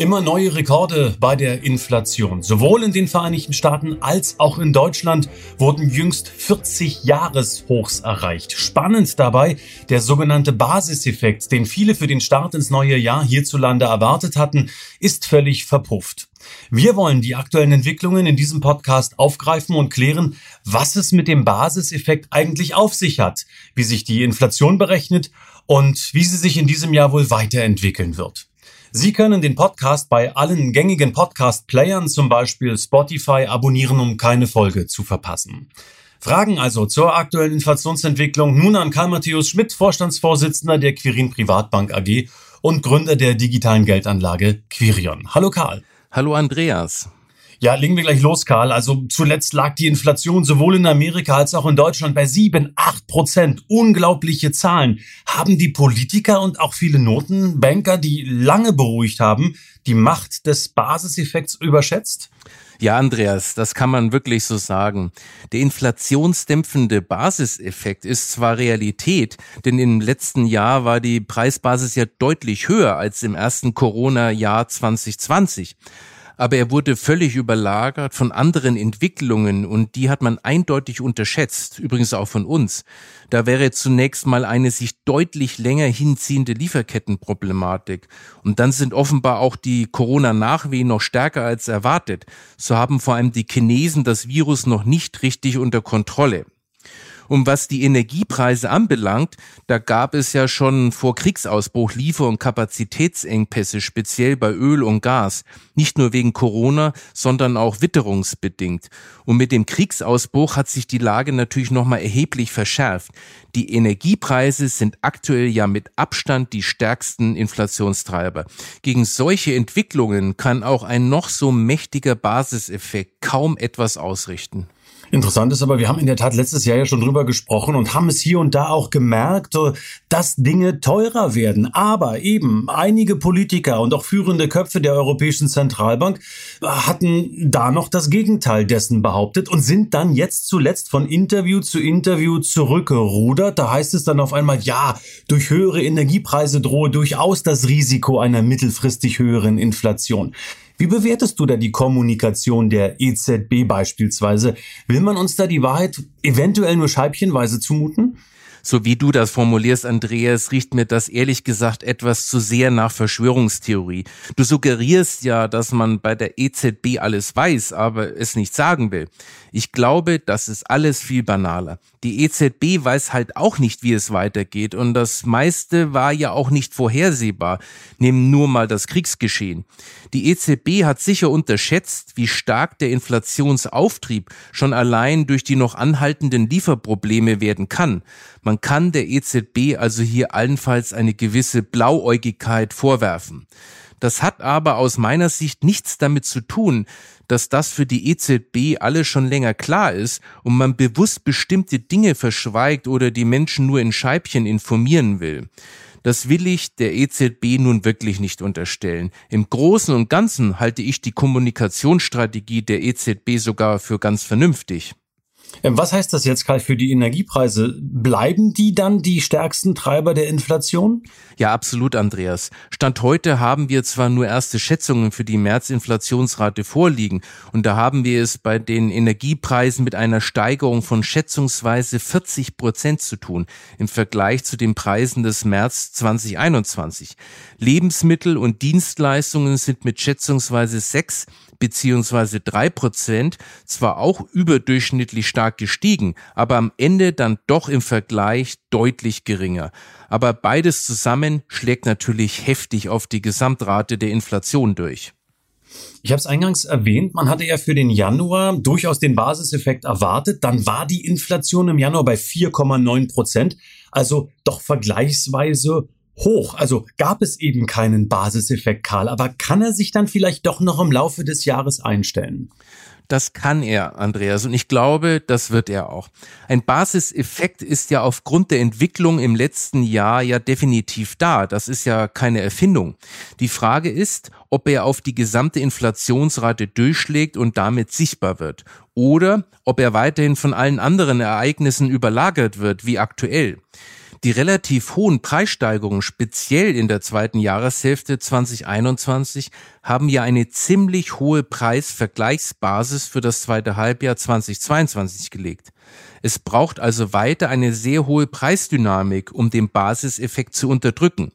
Immer neue Rekorde bei der Inflation. Sowohl in den Vereinigten Staaten als auch in Deutschland wurden jüngst 40 Jahreshochs erreicht. Spannend dabei der sogenannte Basiseffekt, den viele für den Start ins neue Jahr hierzulande erwartet hatten, ist völlig verpufft. Wir wollen die aktuellen Entwicklungen in diesem Podcast aufgreifen und klären, was es mit dem Basiseffekt eigentlich auf sich hat, wie sich die Inflation berechnet und wie sie sich in diesem Jahr wohl weiterentwickeln wird. Sie können den Podcast bei allen gängigen Podcast-Playern, zum Beispiel Spotify, abonnieren, um keine Folge zu verpassen. Fragen also zur aktuellen Inflationsentwicklung nun an Karl Matthäus Schmidt, Vorstandsvorsitzender der Quirin Privatbank AG und Gründer der digitalen Geldanlage Quirion. Hallo Karl. Hallo Andreas. Ja, legen wir gleich los, Karl. Also zuletzt lag die Inflation sowohl in Amerika als auch in Deutschland bei sieben, acht Prozent. Unglaubliche Zahlen. Haben die Politiker und auch viele Notenbanker, die lange beruhigt haben, die Macht des Basiseffekts überschätzt? Ja, Andreas, das kann man wirklich so sagen. Der inflationsdämpfende Basiseffekt ist zwar Realität, denn im letzten Jahr war die Preisbasis ja deutlich höher als im ersten Corona-Jahr 2020 aber er wurde völlig überlagert von anderen Entwicklungen und die hat man eindeutig unterschätzt, übrigens auch von uns. Da wäre zunächst mal eine sich deutlich länger hinziehende Lieferkettenproblematik. Und dann sind offenbar auch die Corona-Nachwehen noch stärker als erwartet. So haben vor allem die Chinesen das Virus noch nicht richtig unter Kontrolle. Und was die Energiepreise anbelangt, da gab es ja schon vor Kriegsausbruch Liefer- und Kapazitätsengpässe, speziell bei Öl und Gas. Nicht nur wegen Corona, sondern auch witterungsbedingt. Und mit dem Kriegsausbruch hat sich die Lage natürlich nochmal erheblich verschärft. Die Energiepreise sind aktuell ja mit Abstand die stärksten Inflationstreiber. Gegen solche Entwicklungen kann auch ein noch so mächtiger Basiseffekt kaum etwas ausrichten. Interessant ist aber, wir haben in der Tat letztes Jahr ja schon drüber gesprochen und haben es hier und da auch gemerkt, dass Dinge teurer werden. Aber eben einige Politiker und auch führende Köpfe der Europäischen Zentralbank hatten da noch das Gegenteil dessen behauptet und sind dann jetzt zuletzt von Interview zu Interview zurückgerudert. Da heißt es dann auf einmal, ja, durch höhere Energiepreise drohe durchaus das Risiko einer mittelfristig höheren Inflation. Wie bewertest du da die Kommunikation der EZB beispielsweise? Will man uns da die Wahrheit eventuell nur scheibchenweise zumuten? So wie du das formulierst, Andreas, riecht mir das ehrlich gesagt etwas zu sehr nach Verschwörungstheorie. Du suggerierst ja, dass man bei der EZB alles weiß, aber es nicht sagen will. Ich glaube, das ist alles viel banaler. Die EZB weiß halt auch nicht, wie es weitergeht und das meiste war ja auch nicht vorhersehbar. Nehmen nur mal das Kriegsgeschehen. Die EZB hat sicher unterschätzt, wie stark der Inflationsauftrieb schon allein durch die noch anhaltenden Lieferprobleme werden kann. Man kann der EZB also hier allenfalls eine gewisse Blauäugigkeit vorwerfen. Das hat aber aus meiner Sicht nichts damit zu tun, dass das für die EZB alles schon länger klar ist und man bewusst bestimmte Dinge verschweigt oder die Menschen nur in Scheibchen informieren will. Das will ich der EZB nun wirklich nicht unterstellen. Im Großen und Ganzen halte ich die Kommunikationsstrategie der EZB sogar für ganz vernünftig. Ähm, was heißt das jetzt, Karl, für die Energiepreise? Bleiben die dann die stärksten Treiber der Inflation? Ja, absolut, Andreas. Stand heute haben wir zwar nur erste Schätzungen für die März-Inflationsrate vorliegen und da haben wir es bei den Energiepreisen mit einer Steigerung von schätzungsweise 40 Prozent zu tun im Vergleich zu den Preisen des März 2021. Lebensmittel und Dienstleistungen sind mit schätzungsweise 6 beziehungsweise drei Prozent zwar auch überdurchschnittlich stark gestiegen, aber am Ende dann doch im Vergleich deutlich geringer. Aber beides zusammen schlägt natürlich heftig auf die Gesamtrate der Inflation durch. Ich habe es eingangs erwähnt, man hatte ja für den Januar durchaus den Basiseffekt erwartet. Dann war die Inflation im Januar bei 4,9 Prozent, also doch vergleichsweise hoch. Also gab es eben keinen Basiseffekt, Karl. Aber kann er sich dann vielleicht doch noch im Laufe des Jahres einstellen? Das kann er, Andreas, und ich glaube, das wird er auch. Ein Basiseffekt ist ja aufgrund der Entwicklung im letzten Jahr ja definitiv da. Das ist ja keine Erfindung. Die Frage ist, ob er auf die gesamte Inflationsrate durchschlägt und damit sichtbar wird. Oder ob er weiterhin von allen anderen Ereignissen überlagert wird, wie aktuell. Die relativ hohen Preissteigerungen, speziell in der zweiten Jahreshälfte 2021, haben ja eine ziemlich hohe Preisvergleichsbasis für das zweite Halbjahr 2022 gelegt. Es braucht also weiter eine sehr hohe Preisdynamik, um den Basiseffekt zu unterdrücken.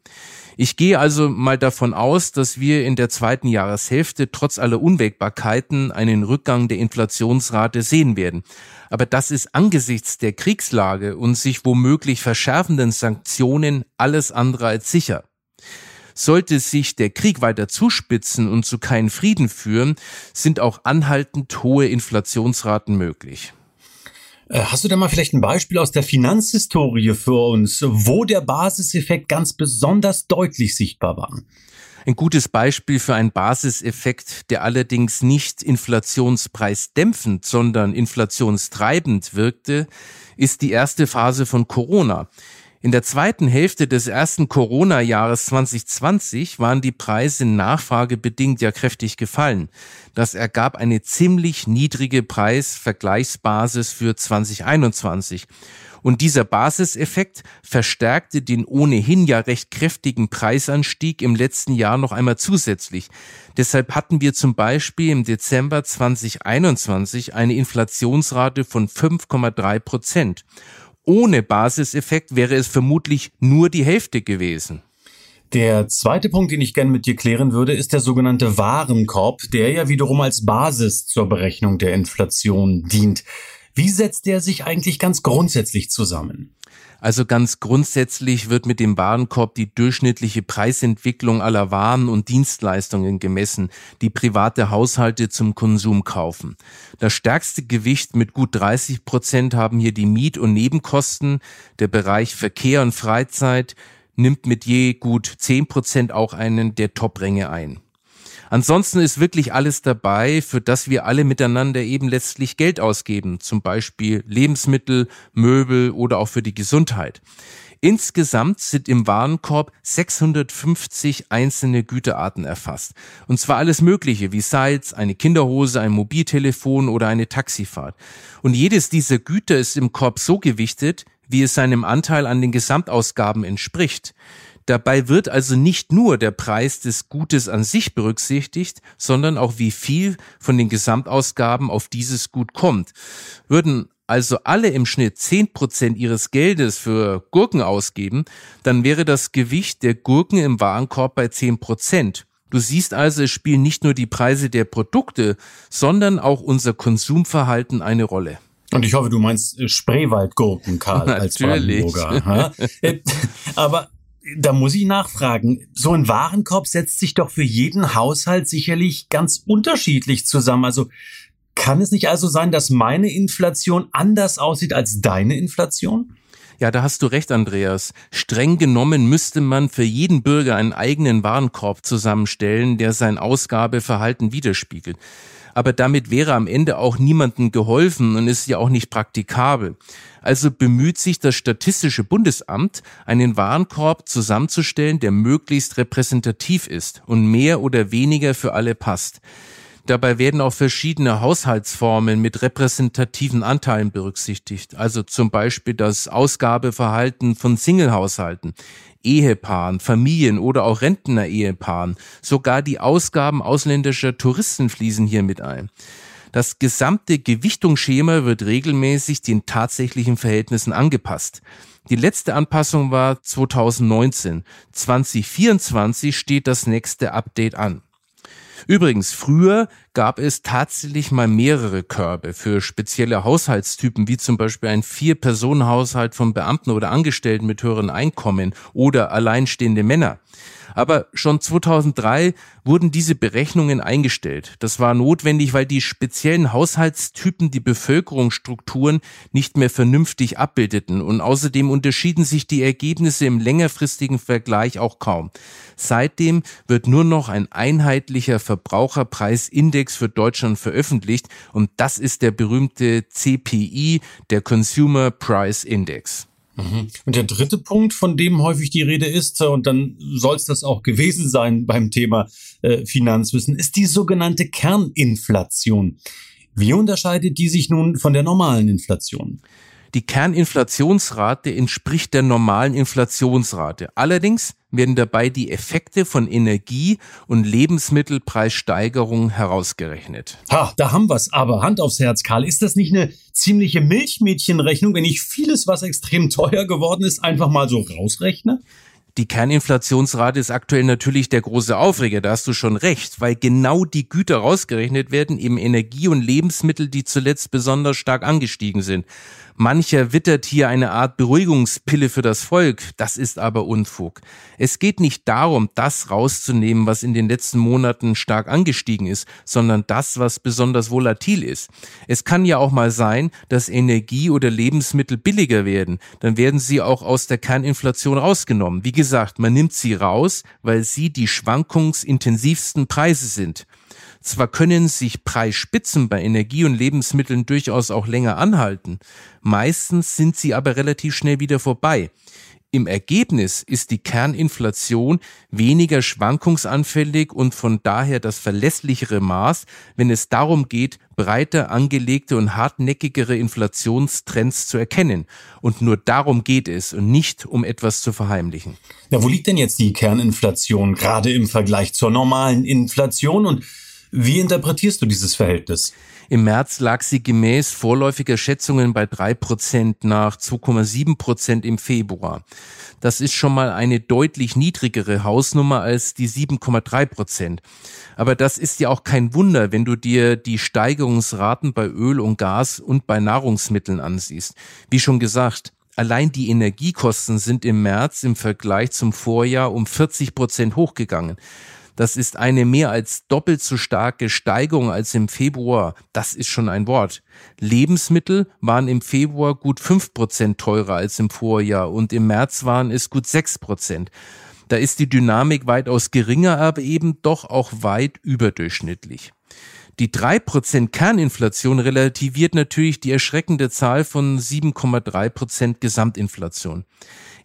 Ich gehe also mal davon aus, dass wir in der zweiten Jahreshälfte trotz aller Unwägbarkeiten einen Rückgang der Inflationsrate sehen werden. Aber das ist angesichts der Kriegslage und sich womöglich verschärfenden Sanktionen alles andere als sicher. Sollte sich der Krieg weiter zuspitzen und zu keinen Frieden führen, sind auch anhaltend hohe Inflationsraten möglich. Äh, hast du da mal vielleicht ein Beispiel aus der Finanzhistorie für uns, wo der Basiseffekt ganz besonders deutlich sichtbar war? Ein gutes Beispiel für einen Basiseffekt, der allerdings nicht inflationspreisdämpfend, sondern inflationstreibend wirkte, ist die erste Phase von Corona. In der zweiten Hälfte des ersten Corona-Jahres 2020 waren die Preise nachfragebedingt ja kräftig gefallen. Das ergab eine ziemlich niedrige Preisvergleichsbasis für 2021. Und dieser Basiseffekt verstärkte den ohnehin ja recht kräftigen Preisanstieg im letzten Jahr noch einmal zusätzlich. Deshalb hatten wir zum Beispiel im Dezember 2021 eine Inflationsrate von 5,3 Prozent. Ohne Basiseffekt wäre es vermutlich nur die Hälfte gewesen. Der zweite Punkt, den ich gerne mit dir klären würde, ist der sogenannte Warenkorb, der ja wiederum als Basis zur Berechnung der Inflation dient. Wie setzt der sich eigentlich ganz grundsätzlich zusammen? Also ganz grundsätzlich wird mit dem Warenkorb die durchschnittliche Preisentwicklung aller Waren und Dienstleistungen gemessen, die private Haushalte zum Konsum kaufen. Das stärkste Gewicht mit gut 30 Prozent haben hier die Miet- und Nebenkosten. Der Bereich Verkehr und Freizeit nimmt mit je gut 10 Prozent auch einen der Top-Ränge ein. Ansonsten ist wirklich alles dabei, für das wir alle miteinander eben letztlich Geld ausgeben, zum Beispiel Lebensmittel, Möbel oder auch für die Gesundheit. Insgesamt sind im Warenkorb 650 einzelne Güterarten erfasst. Und zwar alles Mögliche, wie Salz, eine Kinderhose, ein Mobiltelefon oder eine Taxifahrt. Und jedes dieser Güter ist im Korb so gewichtet, wie es seinem Anteil an den Gesamtausgaben entspricht. Dabei wird also nicht nur der Preis des Gutes an sich berücksichtigt, sondern auch wie viel von den Gesamtausgaben auf dieses Gut kommt. Würden also alle im Schnitt zehn Prozent ihres Geldes für Gurken ausgeben, dann wäre das Gewicht der Gurken im Warenkorb bei zehn Prozent. Du siehst also, es spielen nicht nur die Preise der Produkte, sondern auch unser Konsumverhalten eine Rolle. Und ich hoffe, du meinst Spreewaldgurken, Karl, als Brandenburger. Äh, aber da muss ich nachfragen. So ein Warenkorb setzt sich doch für jeden Haushalt sicherlich ganz unterschiedlich zusammen. Also kann es nicht also sein, dass meine Inflation anders aussieht als deine Inflation? Ja, da hast du recht, Andreas. Streng genommen müsste man für jeden Bürger einen eigenen Warenkorb zusammenstellen, der sein Ausgabeverhalten widerspiegelt aber damit wäre am Ende auch niemandem geholfen und ist ja auch nicht praktikabel. Also bemüht sich das Statistische Bundesamt, einen Warenkorb zusammenzustellen, der möglichst repräsentativ ist und mehr oder weniger für alle passt. Dabei werden auch verschiedene Haushaltsformen mit repräsentativen Anteilen berücksichtigt, also zum Beispiel das Ausgabeverhalten von Singlehaushalten, Ehepaaren, Familien oder auch Rentner-Ehepaaren. Sogar die Ausgaben ausländischer Touristen fließen hier mit ein. Das gesamte Gewichtungsschema wird regelmäßig den tatsächlichen Verhältnissen angepasst. Die letzte Anpassung war 2019. 2024 steht das nächste Update an. Übrigens, früher gab es tatsächlich mal mehrere Körbe für spezielle Haushaltstypen, wie zum Beispiel ein Vier-Personen-Haushalt von Beamten oder Angestellten mit höheren Einkommen oder alleinstehende Männer. Aber schon 2003 wurden diese Berechnungen eingestellt. Das war notwendig, weil die speziellen Haushaltstypen die Bevölkerungsstrukturen nicht mehr vernünftig abbildeten und außerdem unterschieden sich die Ergebnisse im längerfristigen Vergleich auch kaum. Seitdem wird nur noch ein einheitlicher Verbraucherpreisindex für Deutschland veröffentlicht und das ist der berühmte CPI, der Consumer Price Index. Mhm. Und der dritte Punkt, von dem häufig die Rede ist, und dann soll es das auch gewesen sein beim Thema äh, Finanzwissen, ist die sogenannte Kerninflation. Wie unterscheidet die sich nun von der normalen Inflation? Die Kerninflationsrate entspricht der normalen Inflationsrate. Allerdings werden dabei die Effekte von Energie- und Lebensmittelpreissteigerungen herausgerechnet. Ha, da haben wir's. Aber Hand aufs Herz, Karl, ist das nicht eine ziemliche Milchmädchenrechnung, wenn ich vieles, was extrem teuer geworden ist, einfach mal so rausrechne? Die Kerninflationsrate ist aktuell natürlich der große Aufreger, da hast du schon recht, weil genau die Güter rausgerechnet werden, eben Energie und Lebensmittel, die zuletzt besonders stark angestiegen sind. Mancher wittert hier eine Art Beruhigungspille für das Volk, das ist aber Unfug. Es geht nicht darum, das rauszunehmen, was in den letzten Monaten stark angestiegen ist, sondern das, was besonders volatil ist. Es kann ja auch mal sein, dass Energie oder Lebensmittel billiger werden, dann werden sie auch aus der Kerninflation rausgenommen. Wie gesagt, man nimmt sie raus, weil sie die schwankungsintensivsten Preise sind. Zwar können sich Preisspitzen bei Energie und Lebensmitteln durchaus auch länger anhalten, meistens sind sie aber relativ schnell wieder vorbei. Im Ergebnis ist die Kerninflation weniger schwankungsanfällig und von daher das verlässlichere Maß, wenn es darum geht, breiter angelegte und hartnäckigere Inflationstrends zu erkennen. Und nur darum geht es und nicht um etwas zu verheimlichen. Ja, wo liegt denn jetzt die Kerninflation gerade im Vergleich zur normalen Inflation und wie interpretierst du dieses Verhältnis? Im März lag sie gemäß vorläufiger Schätzungen bei drei Prozent nach 2,7 Prozent im Februar. Das ist schon mal eine deutlich niedrigere Hausnummer als die 7,3 Prozent. Aber das ist ja auch kein Wunder, wenn du dir die Steigerungsraten bei Öl und Gas und bei Nahrungsmitteln ansiehst. Wie schon gesagt, Allein die Energiekosten sind im März im Vergleich zum Vorjahr um 40 Prozent hochgegangen. Das ist eine mehr als doppelt so starke Steigerung als im Februar. Das ist schon ein Wort. Lebensmittel waren im Februar gut fünf Prozent teurer als im Vorjahr und im März waren es gut sechs Prozent. Da ist die Dynamik weitaus geringer, aber eben doch auch weit überdurchschnittlich. Die 3% Kerninflation relativiert natürlich die erschreckende Zahl von 7,3% Gesamtinflation.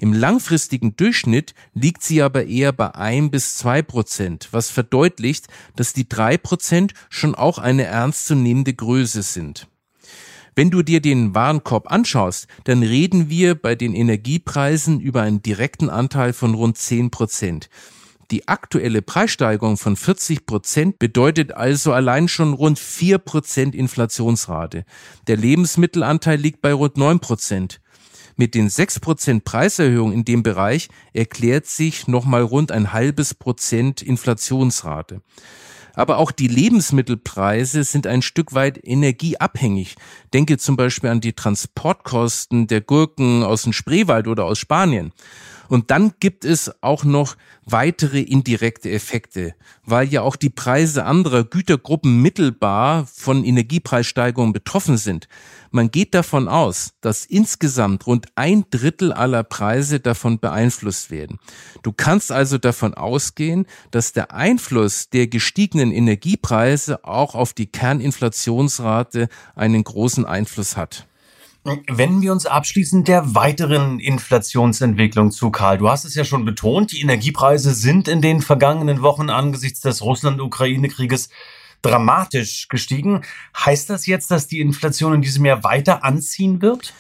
Im langfristigen Durchschnitt liegt sie aber eher bei ein bis zwei Prozent, was verdeutlicht, dass die drei Prozent schon auch eine ernstzunehmende Größe sind. Wenn du dir den Warenkorb anschaust, dann reden wir bei den Energiepreisen über einen direkten Anteil von rund zehn Prozent. Die aktuelle Preissteigerung von 40 Prozent bedeutet also allein schon rund vier Prozent Inflationsrate. Der Lebensmittelanteil liegt bei rund neun Prozent. Mit den 6% Preiserhöhung in dem Bereich erklärt sich nochmal rund ein halbes Prozent Inflationsrate. Aber auch die Lebensmittelpreise sind ein Stück weit energieabhängig. Denke zum Beispiel an die Transportkosten der Gurken aus dem Spreewald oder aus Spanien. Und dann gibt es auch noch weitere indirekte Effekte, weil ja auch die Preise anderer Gütergruppen mittelbar von Energiepreissteigerungen betroffen sind. Man geht davon aus, dass insgesamt rund ein Drittel aller Preise davon beeinflusst werden. Du kannst also davon ausgehen, dass der Einfluss der gestiegenen Energiepreise auch auf die Kerninflationsrate einen großen Einfluss hat. Wenden wir uns abschließend der weiteren Inflationsentwicklung zu, Karl. Du hast es ja schon betont, die Energiepreise sind in den vergangenen Wochen angesichts des Russland-Ukraine-Krieges dramatisch gestiegen. Heißt das jetzt, dass die Inflation in diesem Jahr weiter anziehen wird?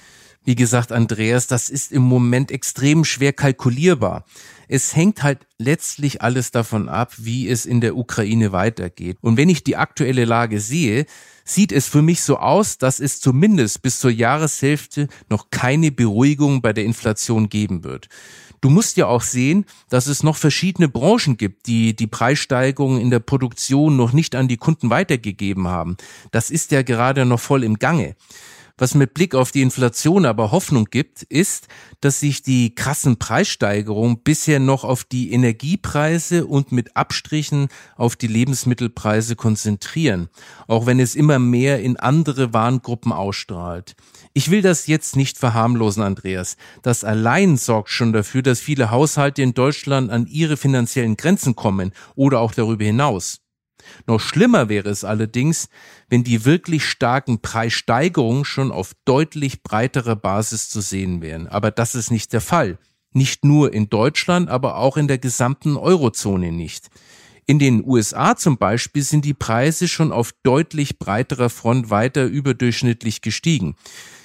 Wie gesagt, Andreas, das ist im Moment extrem schwer kalkulierbar. Es hängt halt letztlich alles davon ab, wie es in der Ukraine weitergeht. Und wenn ich die aktuelle Lage sehe, sieht es für mich so aus, dass es zumindest bis zur Jahreshälfte noch keine Beruhigung bei der Inflation geben wird. Du musst ja auch sehen, dass es noch verschiedene Branchen gibt, die die Preissteigerungen in der Produktion noch nicht an die Kunden weitergegeben haben. Das ist ja gerade noch voll im Gange. Was mit Blick auf die Inflation aber Hoffnung gibt, ist, dass sich die krassen Preissteigerungen bisher noch auf die Energiepreise und mit Abstrichen auf die Lebensmittelpreise konzentrieren, auch wenn es immer mehr in andere Warengruppen ausstrahlt. Ich will das jetzt nicht verharmlosen, Andreas. Das allein sorgt schon dafür, dass viele Haushalte in Deutschland an ihre finanziellen Grenzen kommen oder auch darüber hinaus. Noch schlimmer wäre es allerdings, wenn die wirklich starken Preissteigerungen schon auf deutlich breiterer Basis zu sehen wären. Aber das ist nicht der Fall. Nicht nur in Deutschland, aber auch in der gesamten Eurozone nicht. In den USA zum Beispiel sind die Preise schon auf deutlich breiterer Front weiter überdurchschnittlich gestiegen.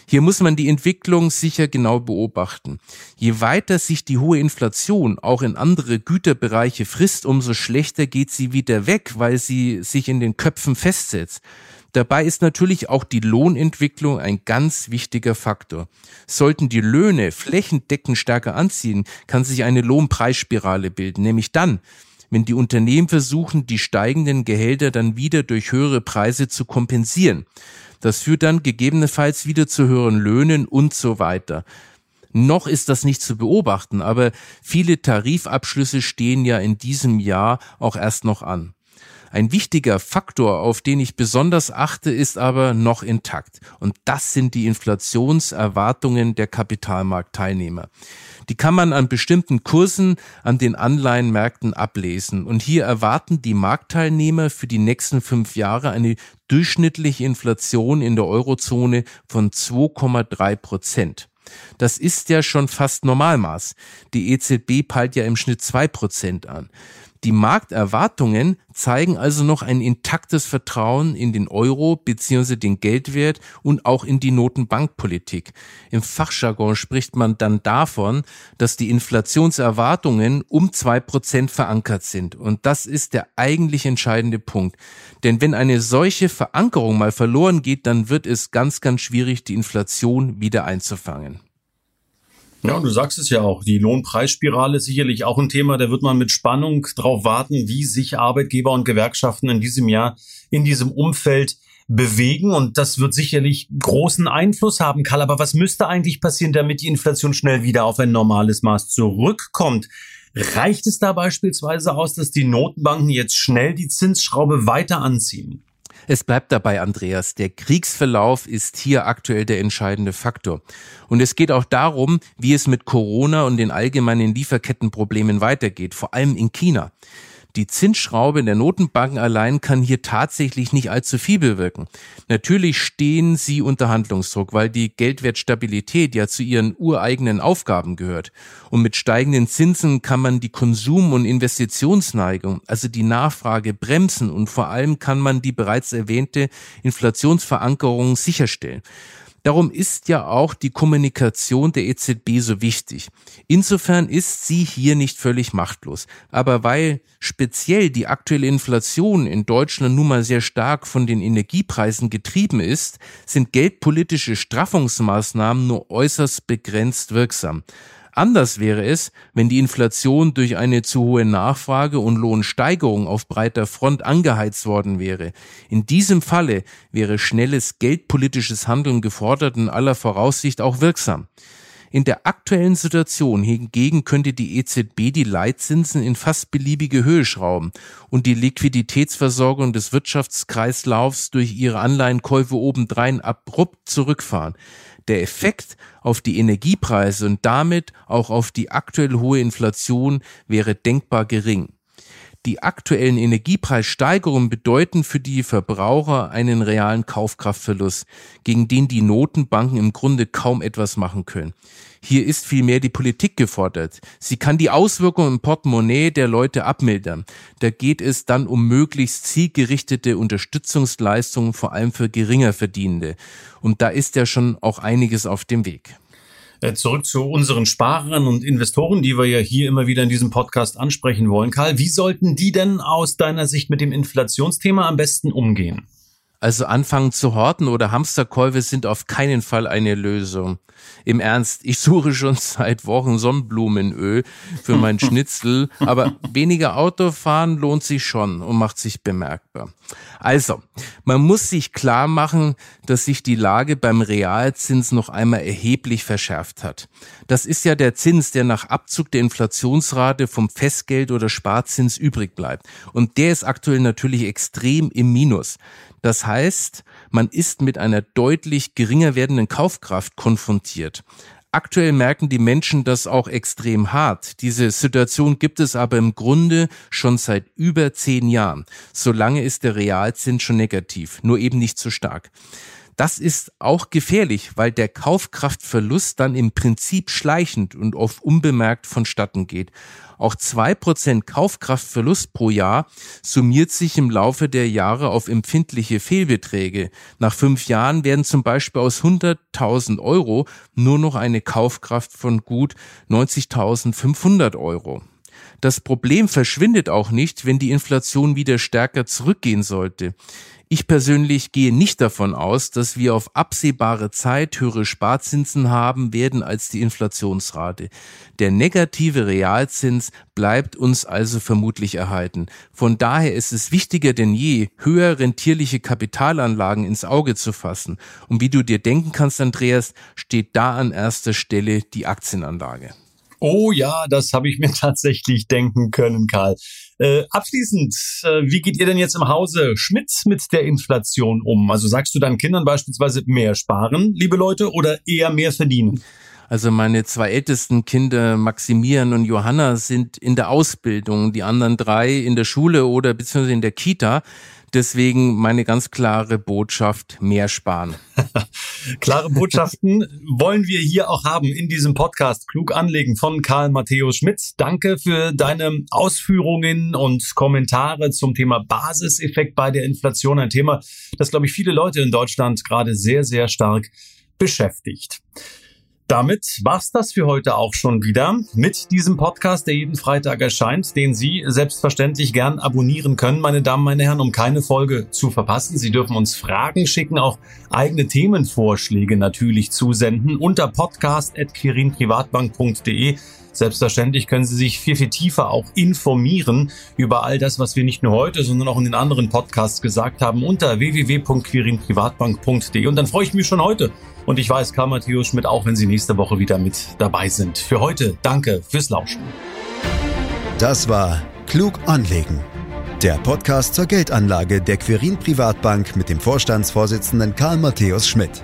Hier muss man die Entwicklung sicher genau beobachten. Je weiter sich die hohe Inflation auch in andere Güterbereiche frisst, umso schlechter geht sie wieder weg, weil sie sich in den Köpfen festsetzt. Dabei ist natürlich auch die Lohnentwicklung ein ganz wichtiger Faktor. Sollten die Löhne flächendeckend stärker anziehen, kann sich eine Lohnpreisspirale bilden, nämlich dann, wenn die Unternehmen versuchen, die steigenden Gehälter dann wieder durch höhere Preise zu kompensieren. Das führt dann gegebenenfalls wieder zu höheren Löhnen und so weiter. Noch ist das nicht zu beobachten, aber viele Tarifabschlüsse stehen ja in diesem Jahr auch erst noch an. Ein wichtiger Faktor, auf den ich besonders achte, ist aber noch intakt. Und das sind die Inflationserwartungen der Kapitalmarktteilnehmer. Die kann man an bestimmten Kursen an den Anleihenmärkten ablesen. Und hier erwarten die Marktteilnehmer für die nächsten fünf Jahre eine durchschnittliche Inflation in der Eurozone von 2,3 Prozent. Das ist ja schon fast Normalmaß. Die EZB peilt ja im Schnitt zwei Prozent an. Die Markterwartungen zeigen also noch ein intaktes Vertrauen in den Euro bzw. den Geldwert und auch in die Notenbankpolitik. Im Fachjargon spricht man dann davon, dass die Inflationserwartungen um zwei Prozent verankert sind. Und das ist der eigentlich entscheidende Punkt. Denn wenn eine solche Verankerung mal verloren geht, dann wird es ganz, ganz schwierig, die Inflation wieder einzufangen. Ja, du sagst es ja auch. Die Lohnpreisspirale ist sicherlich auch ein Thema. Da wird man mit Spannung drauf warten, wie sich Arbeitgeber und Gewerkschaften in diesem Jahr in diesem Umfeld bewegen. Und das wird sicherlich großen Einfluss haben, Karl. Aber was müsste eigentlich passieren, damit die Inflation schnell wieder auf ein normales Maß zurückkommt? Reicht es da beispielsweise aus, dass die Notenbanken jetzt schnell die Zinsschraube weiter anziehen? Es bleibt dabei, Andreas, der Kriegsverlauf ist hier aktuell der entscheidende Faktor. Und es geht auch darum, wie es mit Corona und den allgemeinen Lieferkettenproblemen weitergeht, vor allem in China. Die Zinsschraube in der Notenbanken allein kann hier tatsächlich nicht allzu viel bewirken. Natürlich stehen sie unter Handlungsdruck, weil die Geldwertstabilität ja zu ihren ureigenen Aufgaben gehört. Und mit steigenden Zinsen kann man die Konsum- und Investitionsneigung, also die Nachfrage bremsen und vor allem kann man die bereits erwähnte Inflationsverankerung sicherstellen. Darum ist ja auch die Kommunikation der EZB so wichtig. Insofern ist sie hier nicht völlig machtlos. Aber weil speziell die aktuelle Inflation in Deutschland nun mal sehr stark von den Energiepreisen getrieben ist, sind geldpolitische Straffungsmaßnahmen nur äußerst begrenzt wirksam. Anders wäre es, wenn die Inflation durch eine zu hohe Nachfrage und Lohnsteigerung auf breiter Front angeheizt worden wäre. In diesem Falle wäre schnelles geldpolitisches Handeln gefordert und aller Voraussicht auch wirksam. In der aktuellen Situation hingegen könnte die EZB die Leitzinsen in fast beliebige Höhe schrauben und die Liquiditätsversorgung des Wirtschaftskreislaufs durch ihre Anleihenkäufe obendrein abrupt zurückfahren. Der Effekt auf die Energiepreise und damit auch auf die aktuell hohe Inflation wäre denkbar gering. Die aktuellen Energiepreissteigerungen bedeuten für die Verbraucher einen realen Kaufkraftverlust, gegen den die Notenbanken im Grunde kaum etwas machen können. Hier ist vielmehr die Politik gefordert. Sie kann die Auswirkungen im Portemonnaie der Leute abmildern. Da geht es dann um möglichst zielgerichtete Unterstützungsleistungen, vor allem für geringer Verdienende. Und da ist ja schon auch einiges auf dem Weg. Äh, zurück zu unseren Sparern und Investoren, die wir ja hier immer wieder in diesem Podcast ansprechen wollen. Karl, wie sollten die denn aus deiner Sicht mit dem Inflationsthema am besten umgehen? Also anfangen zu horten oder Hamsterkäufe sind auf keinen Fall eine Lösung. Im Ernst, ich suche schon seit Wochen Sonnenblumenöl für mein Schnitzel, aber weniger Autofahren lohnt sich schon und macht sich bemerkbar. Also, man muss sich klar machen, dass sich die Lage beim Realzins noch einmal erheblich verschärft hat. Das ist ja der Zins, der nach Abzug der Inflationsrate vom Festgeld oder Sparzins übrig bleibt. Und der ist aktuell natürlich extrem im Minus. Das heißt, man ist mit einer deutlich geringer werdenden Kaufkraft konfrontiert. Aktuell merken die Menschen das auch extrem hart. Diese Situation gibt es aber im Grunde schon seit über zehn Jahren. Solange ist der Realzins schon negativ, nur eben nicht so stark. Das ist auch gefährlich, weil der Kaufkraftverlust dann im Prinzip schleichend und oft unbemerkt vonstatten geht. Auch zwei Prozent Kaufkraftverlust pro Jahr summiert sich im Laufe der Jahre auf empfindliche Fehlbeträge. Nach fünf Jahren werden zum Beispiel aus 100.000 Euro nur noch eine Kaufkraft von gut 90.500 Euro. Das Problem verschwindet auch nicht, wenn die Inflation wieder stärker zurückgehen sollte. Ich persönlich gehe nicht davon aus, dass wir auf absehbare Zeit höhere Sparzinsen haben werden als die Inflationsrate. Der negative Realzins bleibt uns also vermutlich erhalten. Von daher ist es wichtiger denn je, höher rentierliche Kapitalanlagen ins Auge zu fassen. Und wie du dir denken kannst, Andreas, steht da an erster Stelle die Aktienanlage. Oh ja, das habe ich mir tatsächlich denken können, Karl. Äh, abschließend, äh, wie geht ihr denn jetzt im Hause Schmidt mit der Inflation um? Also sagst du deinen Kindern beispielsweise mehr sparen, liebe Leute, oder eher mehr verdienen? Also meine zwei ältesten Kinder, Maximilian und Johanna, sind in der Ausbildung, die anderen drei in der Schule oder beziehungsweise in der Kita. Deswegen meine ganz klare Botschaft, mehr sparen. klare Botschaften wollen wir hier auch haben in diesem Podcast Klug anlegen von Karl Matthäus Schmidt. Danke für deine Ausführungen und Kommentare zum Thema Basiseffekt bei der Inflation. Ein Thema, das, glaube ich, viele Leute in Deutschland gerade sehr, sehr stark beschäftigt. Damit war's das für heute auch schon wieder mit diesem Podcast, der jeden Freitag erscheint, den Sie selbstverständlich gern abonnieren können, meine Damen, meine Herren, um keine Folge zu verpassen. Sie dürfen uns Fragen schicken, auch eigene Themenvorschläge natürlich zusenden unter podcast.quirinprivatbank.de. Selbstverständlich können Sie sich viel, viel tiefer auch informieren über all das, was wir nicht nur heute, sondern auch in den anderen Podcasts gesagt haben unter www.quirinprivatbank.de. Und dann freue ich mich schon heute und ich weiß, Karl Matthäus Schmidt auch, wenn Sie nächste Woche wieder mit dabei sind. Für heute danke fürs Lauschen. Das war Klug anlegen. Der Podcast zur Geldanlage der Quirin Privatbank mit dem Vorstandsvorsitzenden Karl Matthäus Schmidt.